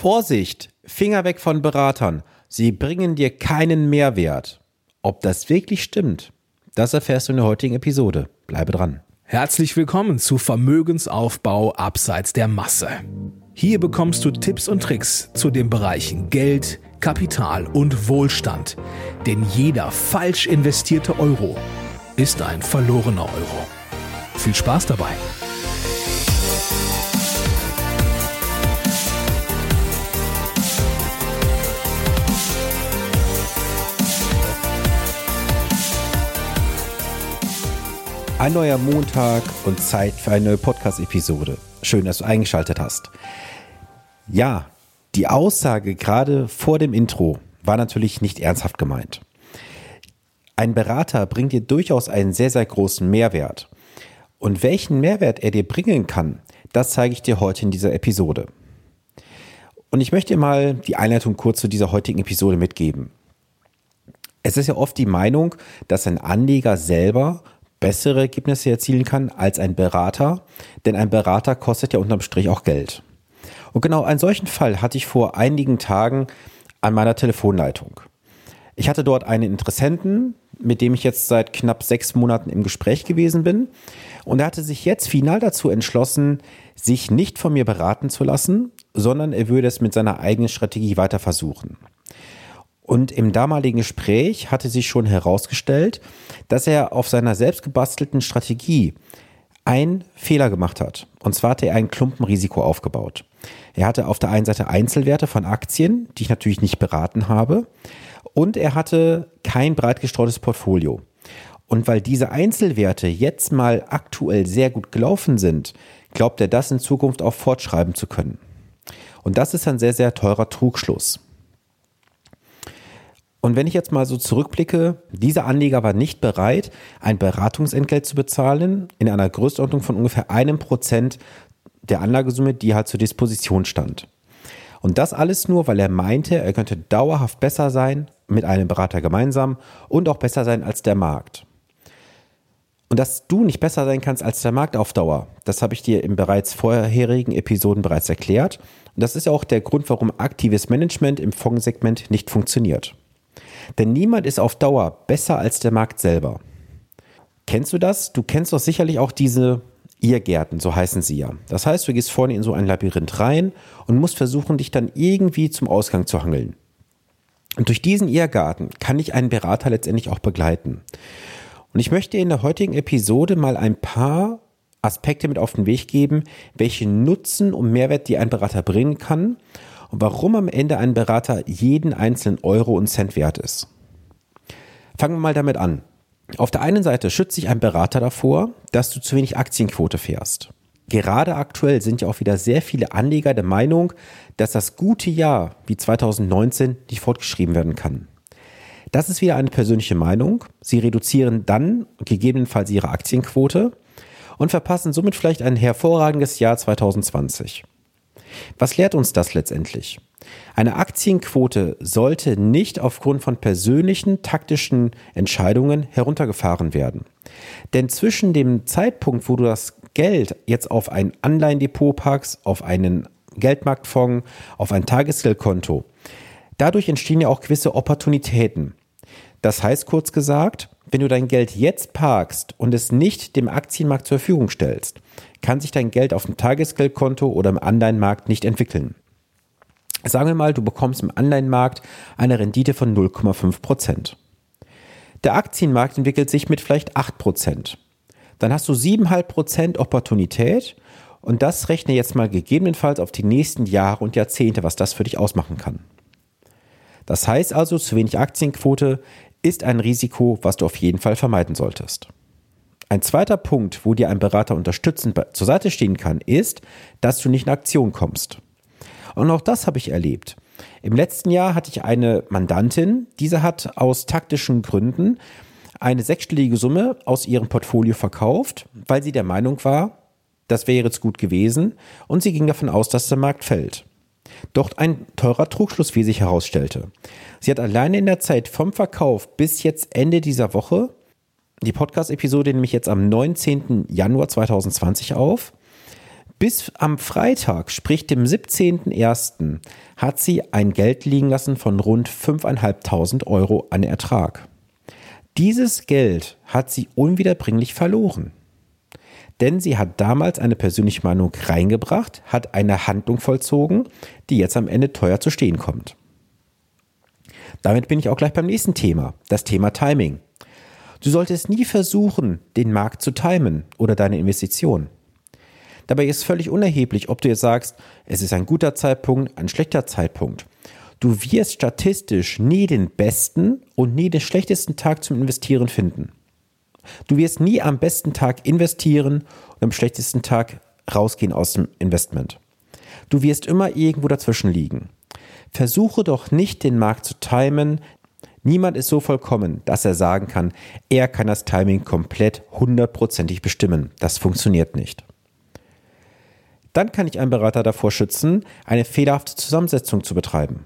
Vorsicht, Finger weg von Beratern. Sie bringen dir keinen Mehrwert. Ob das wirklich stimmt, das erfährst du in der heutigen Episode. Bleibe dran. Herzlich willkommen zu Vermögensaufbau abseits der Masse. Hier bekommst du Tipps und Tricks zu den Bereichen Geld, Kapital und Wohlstand. Denn jeder falsch investierte Euro ist ein verlorener Euro. Viel Spaß dabei! Ein neuer Montag und Zeit für eine neue Podcast-Episode. Schön, dass du eingeschaltet hast. Ja, die Aussage gerade vor dem Intro war natürlich nicht ernsthaft gemeint. Ein Berater bringt dir durchaus einen sehr, sehr großen Mehrwert. Und welchen Mehrwert er dir bringen kann, das zeige ich dir heute in dieser Episode. Und ich möchte dir mal die Einleitung kurz zu dieser heutigen Episode mitgeben. Es ist ja oft die Meinung, dass ein Anleger selber bessere Ergebnisse erzielen kann als ein Berater, denn ein Berater kostet ja unterm Strich auch Geld. Und genau einen solchen Fall hatte ich vor einigen Tagen an meiner Telefonleitung. Ich hatte dort einen Interessenten, mit dem ich jetzt seit knapp sechs Monaten im Gespräch gewesen bin. Und er hatte sich jetzt final dazu entschlossen, sich nicht von mir beraten zu lassen, sondern er würde es mit seiner eigenen Strategie weiter versuchen. Und im damaligen Gespräch hatte sich schon herausgestellt, dass er auf seiner selbstgebastelten Strategie einen Fehler gemacht hat. Und zwar hatte er ein Klumpenrisiko aufgebaut. Er hatte auf der einen Seite Einzelwerte von Aktien, die ich natürlich nicht beraten habe. Und er hatte kein breit gestreutes Portfolio. Und weil diese Einzelwerte jetzt mal aktuell sehr gut gelaufen sind, glaubt er das in Zukunft auch fortschreiben zu können. Und das ist ein sehr, sehr teurer Trugschluss. Und wenn ich jetzt mal so zurückblicke, dieser Anleger war nicht bereit, ein Beratungsentgelt zu bezahlen in einer Größenordnung von ungefähr einem Prozent der Anlagesumme, die halt zur Disposition stand. Und das alles nur, weil er meinte, er könnte dauerhaft besser sein mit einem Berater gemeinsam und auch besser sein als der Markt. Und dass du nicht besser sein kannst als der Markt auf Dauer, das habe ich dir in bereits vorherigen Episoden bereits erklärt. Und das ist ja auch der Grund, warum aktives Management im Fondssegment nicht funktioniert. Denn niemand ist auf Dauer besser als der Markt selber. Kennst du das? Du kennst doch sicherlich auch diese Irrgärten, so heißen sie ja. Das heißt, du gehst vorne in so ein Labyrinth rein und musst versuchen, dich dann irgendwie zum Ausgang zu hangeln. Und durch diesen Irrgarten kann ich einen Berater letztendlich auch begleiten. Und ich möchte in der heutigen Episode mal ein paar Aspekte mit auf den Weg geben, welche Nutzen und Mehrwert dir ein Berater bringen kann und warum am Ende ein Berater jeden einzelnen Euro und Cent wert ist. Fangen wir mal damit an. Auf der einen Seite schützt sich ein Berater davor, dass du zu wenig Aktienquote fährst. Gerade aktuell sind ja auch wieder sehr viele Anleger der Meinung, dass das gute Jahr wie 2019 nicht fortgeschrieben werden kann. Das ist wieder eine persönliche Meinung. Sie reduzieren dann gegebenenfalls ihre Aktienquote und verpassen somit vielleicht ein hervorragendes Jahr 2020. Was lehrt uns das letztendlich? Eine Aktienquote sollte nicht aufgrund von persönlichen taktischen Entscheidungen heruntergefahren werden. Denn zwischen dem Zeitpunkt, wo du das Geld jetzt auf ein Anleihendepot packst, auf einen Geldmarktfonds, auf ein Tagesgeldkonto, dadurch entstehen ja auch gewisse Opportunitäten. Das heißt kurz gesagt, wenn du dein Geld jetzt parkst und es nicht dem Aktienmarkt zur Verfügung stellst, kann sich dein Geld auf dem Tagesgeldkonto oder im Anleihenmarkt nicht entwickeln. Sagen wir mal, du bekommst im Anleihenmarkt eine Rendite von 0,5 Prozent. Der Aktienmarkt entwickelt sich mit vielleicht 8 Prozent. Dann hast du 7,5 Prozent Opportunität und das rechne jetzt mal gegebenenfalls auf die nächsten Jahre und Jahrzehnte, was das für dich ausmachen kann. Das heißt also, zu wenig Aktienquote ist ein Risiko, was du auf jeden Fall vermeiden solltest. Ein zweiter Punkt, wo dir ein Berater unterstützend zur Seite stehen kann, ist, dass du nicht in Aktion kommst. Und auch das habe ich erlebt. Im letzten Jahr hatte ich eine Mandantin, diese hat aus taktischen Gründen eine sechsstellige Summe aus ihrem Portfolio verkauft, weil sie der Meinung war, das wäre jetzt gut gewesen und sie ging davon aus, dass der Markt fällt. Doch ein teurer Trugschluss, wie sich herausstellte. Sie hat alleine in der Zeit vom Verkauf bis jetzt Ende dieser Woche, die Podcast-Episode nämlich jetzt am 19. Januar 2020 auf, Bis am Freitag, sprich dem 17.01., hat sie ein Geld liegen lassen von rund 5.500 Euro an Ertrag. Dieses Geld hat sie unwiederbringlich verloren. Denn sie hat damals eine persönliche Meinung reingebracht, hat eine Handlung vollzogen, die jetzt am Ende teuer zu stehen kommt. Damit bin ich auch gleich beim nächsten Thema, das Thema Timing. Du solltest nie versuchen, den Markt zu timen oder deine Investition. Dabei ist völlig unerheblich, ob du jetzt sagst, es ist ein guter Zeitpunkt, ein schlechter Zeitpunkt. Du wirst statistisch nie den besten und nie den schlechtesten Tag zum Investieren finden. Du wirst nie am besten Tag investieren und am schlechtesten Tag rausgehen aus dem Investment. Du wirst immer irgendwo dazwischen liegen. Versuche doch nicht den Markt zu timen. Niemand ist so vollkommen, dass er sagen kann, er kann das Timing komplett hundertprozentig bestimmen. Das funktioniert nicht. Dann kann ich einen Berater davor schützen, eine fehlerhafte Zusammensetzung zu betreiben.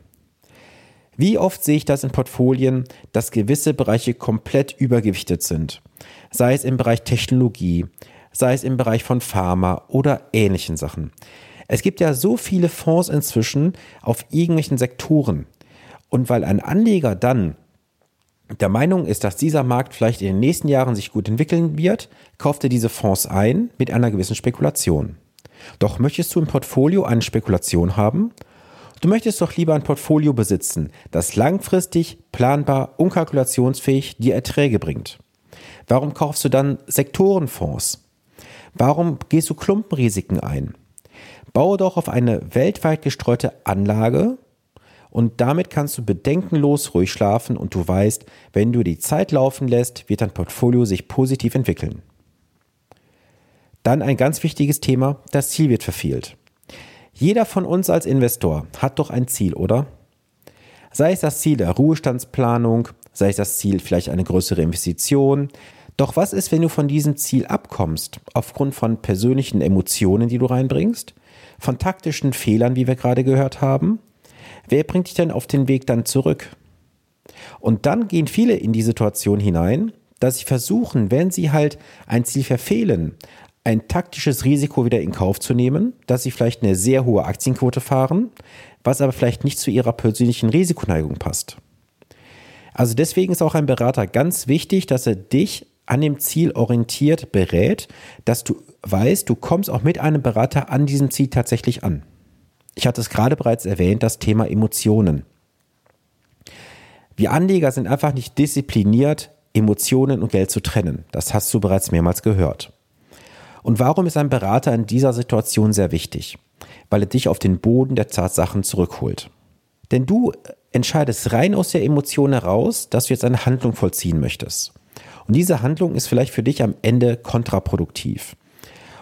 Wie oft sehe ich das in Portfolien, dass gewisse Bereiche komplett übergewichtet sind? Sei es im Bereich Technologie, sei es im Bereich von Pharma oder ähnlichen Sachen. Es gibt ja so viele Fonds inzwischen auf irgendwelchen Sektoren. Und weil ein Anleger dann der Meinung ist, dass dieser Markt vielleicht in den nächsten Jahren sich gut entwickeln wird, kauft er diese Fonds ein mit einer gewissen Spekulation. Doch möchtest du im Portfolio eine Spekulation haben? Du möchtest doch lieber ein Portfolio besitzen, das langfristig, planbar und kalkulationsfähig dir Erträge bringt. Warum kaufst du dann Sektorenfonds? Warum gehst du Klumpenrisiken ein? Baue doch auf eine weltweit gestreute Anlage und damit kannst du bedenkenlos ruhig schlafen und du weißt, wenn du die Zeit laufen lässt, wird dein Portfolio sich positiv entwickeln. Dann ein ganz wichtiges Thema, das Ziel wird verfehlt. Jeder von uns als Investor hat doch ein Ziel, oder? Sei es das Ziel der Ruhestandsplanung, sei es das Ziel vielleicht eine größere Investition. Doch was ist, wenn du von diesem Ziel abkommst, aufgrund von persönlichen Emotionen, die du reinbringst, von taktischen Fehlern, wie wir gerade gehört haben? Wer bringt dich denn auf den Weg dann zurück? Und dann gehen viele in die Situation hinein, dass sie versuchen, wenn sie halt ein Ziel verfehlen, ein taktisches Risiko wieder in Kauf zu nehmen, dass sie vielleicht eine sehr hohe Aktienquote fahren, was aber vielleicht nicht zu ihrer persönlichen Risikoneigung passt. Also deswegen ist auch ein Berater ganz wichtig, dass er dich an dem Ziel orientiert berät, dass du weißt, du kommst auch mit einem Berater an diesem Ziel tatsächlich an. Ich hatte es gerade bereits erwähnt, das Thema Emotionen. Wir Anleger sind einfach nicht diszipliniert, Emotionen und Geld zu trennen. Das hast du bereits mehrmals gehört. Und warum ist ein Berater in dieser Situation sehr wichtig? Weil er dich auf den Boden der Tatsachen zurückholt. Denn du entscheidest rein aus der Emotion heraus, dass du jetzt eine Handlung vollziehen möchtest. Und diese Handlung ist vielleicht für dich am Ende kontraproduktiv.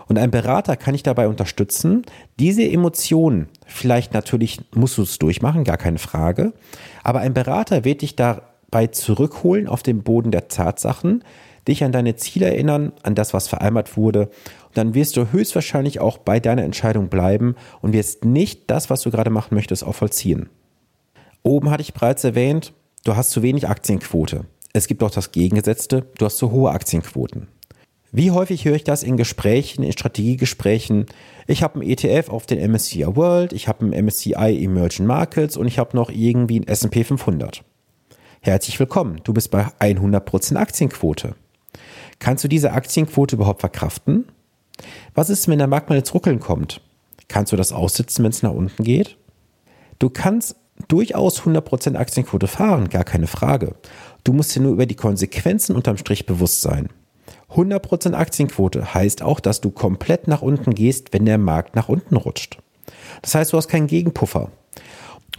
Und ein Berater kann dich dabei unterstützen, diese Emotionen, vielleicht natürlich musst du es durchmachen, gar keine Frage, aber ein Berater wird dich dabei zurückholen auf den Boden der Tatsachen, dich an deine Ziele erinnern, an das, was vereinbart wurde. Und dann wirst du höchstwahrscheinlich auch bei deiner Entscheidung bleiben und wirst nicht das, was du gerade machen möchtest, auch vollziehen. Oben hatte ich bereits erwähnt, du hast zu wenig Aktienquote. Es gibt auch das Gegengesetzte, du hast zu hohe Aktienquoten. Wie häufig höre ich das in Gesprächen, in Strategiegesprächen? Ich habe einen ETF auf den MSCI World, ich habe einen MSCI Emerging Markets und ich habe noch irgendwie einen S&P 500. Herzlich willkommen, du bist bei 100% Aktienquote. Kannst du diese Aktienquote überhaupt verkraften? Was ist, wenn der Markt mal ins Ruckeln kommt? Kannst du das aussitzen, wenn es nach unten geht? Du kannst durchaus 100% Aktienquote fahren, gar keine Frage. Du musst dir nur über die Konsequenzen unterm Strich bewusst sein. 100% Aktienquote heißt auch, dass du komplett nach unten gehst, wenn der Markt nach unten rutscht. Das heißt, du hast keinen Gegenpuffer.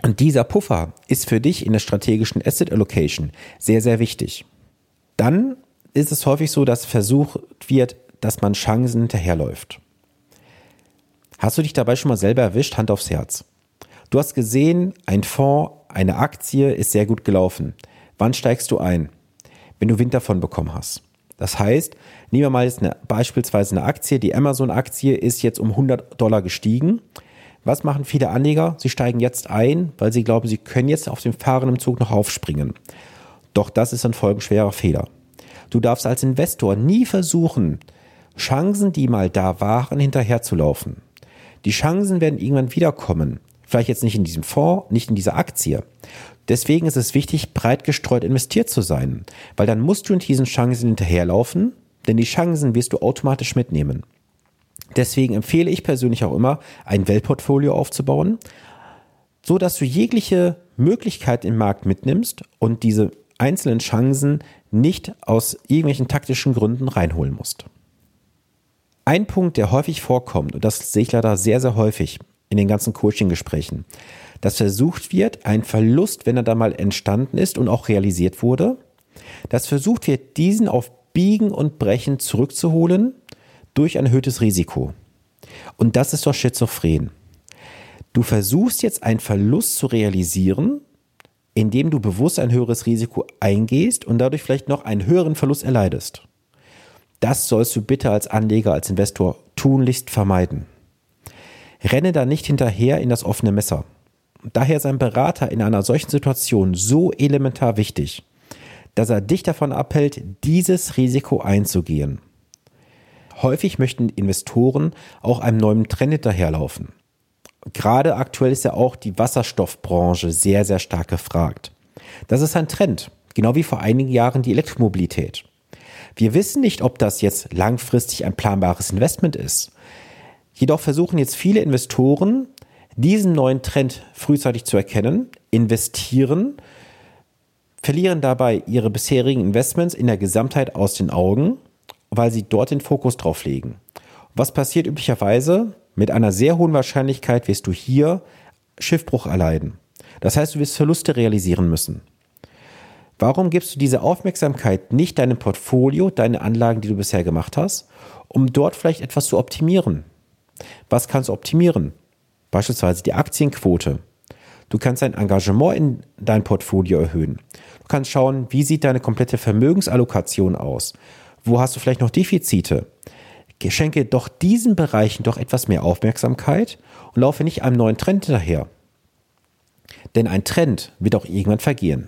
Und dieser Puffer ist für dich in der strategischen Asset Allocation sehr, sehr wichtig. Dann ist es häufig so, dass versucht wird, dass man Chancen hinterherläuft. Hast du dich dabei schon mal selber erwischt? Hand aufs Herz. Du hast gesehen, ein Fonds, eine Aktie ist sehr gut gelaufen. Wann steigst du ein? Wenn du Wind davon bekommen hast. Das heißt, nehmen wir mal jetzt eine, beispielsweise eine Aktie, die Amazon-Aktie ist jetzt um 100 Dollar gestiegen. Was machen viele Anleger? Sie steigen jetzt ein, weil sie glauben, sie können jetzt auf dem fahrenden Zug noch aufspringen. Doch das ist ein folgenschwerer Fehler. Du darfst als Investor nie versuchen, Chancen, die mal da waren, hinterherzulaufen. Die Chancen werden irgendwann wiederkommen. Vielleicht jetzt nicht in diesem Fonds, nicht in dieser Aktie. Deswegen ist es wichtig, breit gestreut investiert zu sein, weil dann musst du in diesen Chancen hinterherlaufen, denn die Chancen wirst du automatisch mitnehmen. Deswegen empfehle ich persönlich auch immer, ein Weltportfolio aufzubauen, so dass du jegliche Möglichkeit im Markt mitnimmst und diese einzelnen Chancen nicht aus irgendwelchen taktischen Gründen reinholen musst. Ein Punkt, der häufig vorkommt, und das sehe ich leider sehr, sehr häufig in den ganzen Coaching-Gesprächen, dass versucht wird, ein Verlust, wenn er da mal entstanden ist und auch realisiert wurde, dass versucht wird, diesen auf Biegen und Brechen zurückzuholen durch ein erhöhtes Risiko. Und das ist doch schizophren. Du versuchst jetzt einen Verlust zu realisieren, indem du bewusst ein höheres Risiko eingehst und dadurch vielleicht noch einen höheren Verlust erleidest. Das sollst du bitte als Anleger, als Investor tunlichst vermeiden. Renne da nicht hinterher in das offene Messer. Daher ist ein Berater in einer solchen Situation so elementar wichtig, dass er dich davon abhält, dieses Risiko einzugehen. Häufig möchten Investoren auch einem neuen Trend hinterherlaufen. Gerade aktuell ist ja auch die Wasserstoffbranche sehr, sehr stark gefragt. Das ist ein Trend, genau wie vor einigen Jahren die Elektromobilität. Wir wissen nicht, ob das jetzt langfristig ein planbares Investment ist. Jedoch versuchen jetzt viele Investoren, diesen neuen Trend frühzeitig zu erkennen, investieren, verlieren dabei ihre bisherigen Investments in der Gesamtheit aus den Augen, weil sie dort den Fokus drauf legen. Was passiert üblicherweise? Mit einer sehr hohen Wahrscheinlichkeit wirst du hier Schiffbruch erleiden. Das heißt, du wirst Verluste realisieren müssen. Warum gibst du diese Aufmerksamkeit nicht deinem Portfolio, deine Anlagen, die du bisher gemacht hast, um dort vielleicht etwas zu optimieren? Was kannst du optimieren? Beispielsweise die Aktienquote. Du kannst dein Engagement in dein Portfolio erhöhen. Du kannst schauen, wie sieht deine komplette Vermögensallokation aus? Wo hast du vielleicht noch Defizite? Schenke doch diesen Bereichen doch etwas mehr Aufmerksamkeit und laufe nicht einem neuen Trend daher. Denn ein Trend wird auch irgendwann vergehen.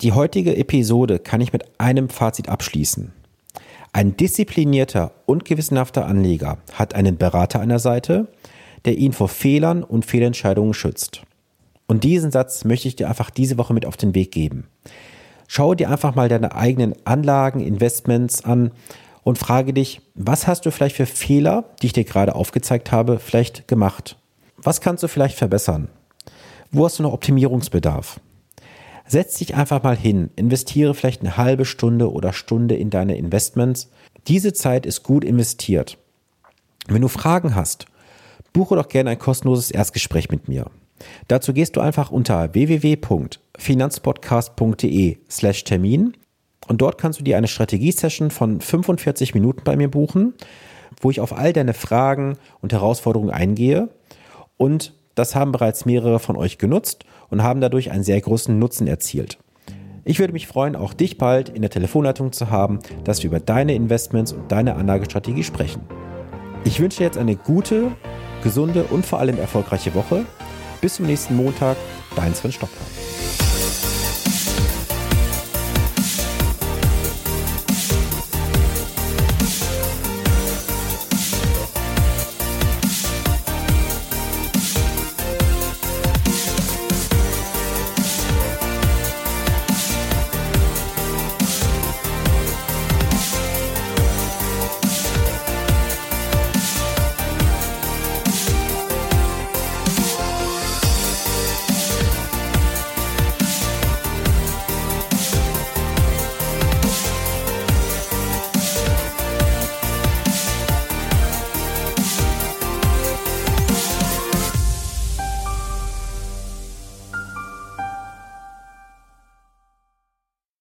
Die heutige Episode kann ich mit einem Fazit abschließen. Ein disziplinierter und gewissenhafter Anleger hat einen Berater an der Seite, der ihn vor Fehlern und Fehlentscheidungen schützt. Und diesen Satz möchte ich dir einfach diese Woche mit auf den Weg geben. Schau dir einfach mal deine eigenen Anlagen, Investments an und frage dich, was hast du vielleicht für Fehler, die ich dir gerade aufgezeigt habe, vielleicht gemacht? Was kannst du vielleicht verbessern? Wo hast du noch Optimierungsbedarf? Setz dich einfach mal hin, investiere vielleicht eine halbe Stunde oder Stunde in deine Investments. Diese Zeit ist gut investiert. Wenn du Fragen hast, buche doch gerne ein kostenloses Erstgespräch mit mir. Dazu gehst du einfach unter www.finanzpodcast.de slash Termin und dort kannst du dir eine Strategiesession von 45 Minuten bei mir buchen, wo ich auf all deine Fragen und Herausforderungen eingehe und das haben bereits mehrere von euch genutzt und haben dadurch einen sehr großen Nutzen erzielt. Ich würde mich freuen, auch dich bald in der Telefonleitung zu haben, dass wir über deine Investments und deine Anlagestrategie sprechen. Ich wünsche dir jetzt eine gute, gesunde und vor allem erfolgreiche Woche bis zum nächsten Montag, dein Sven Stockmann.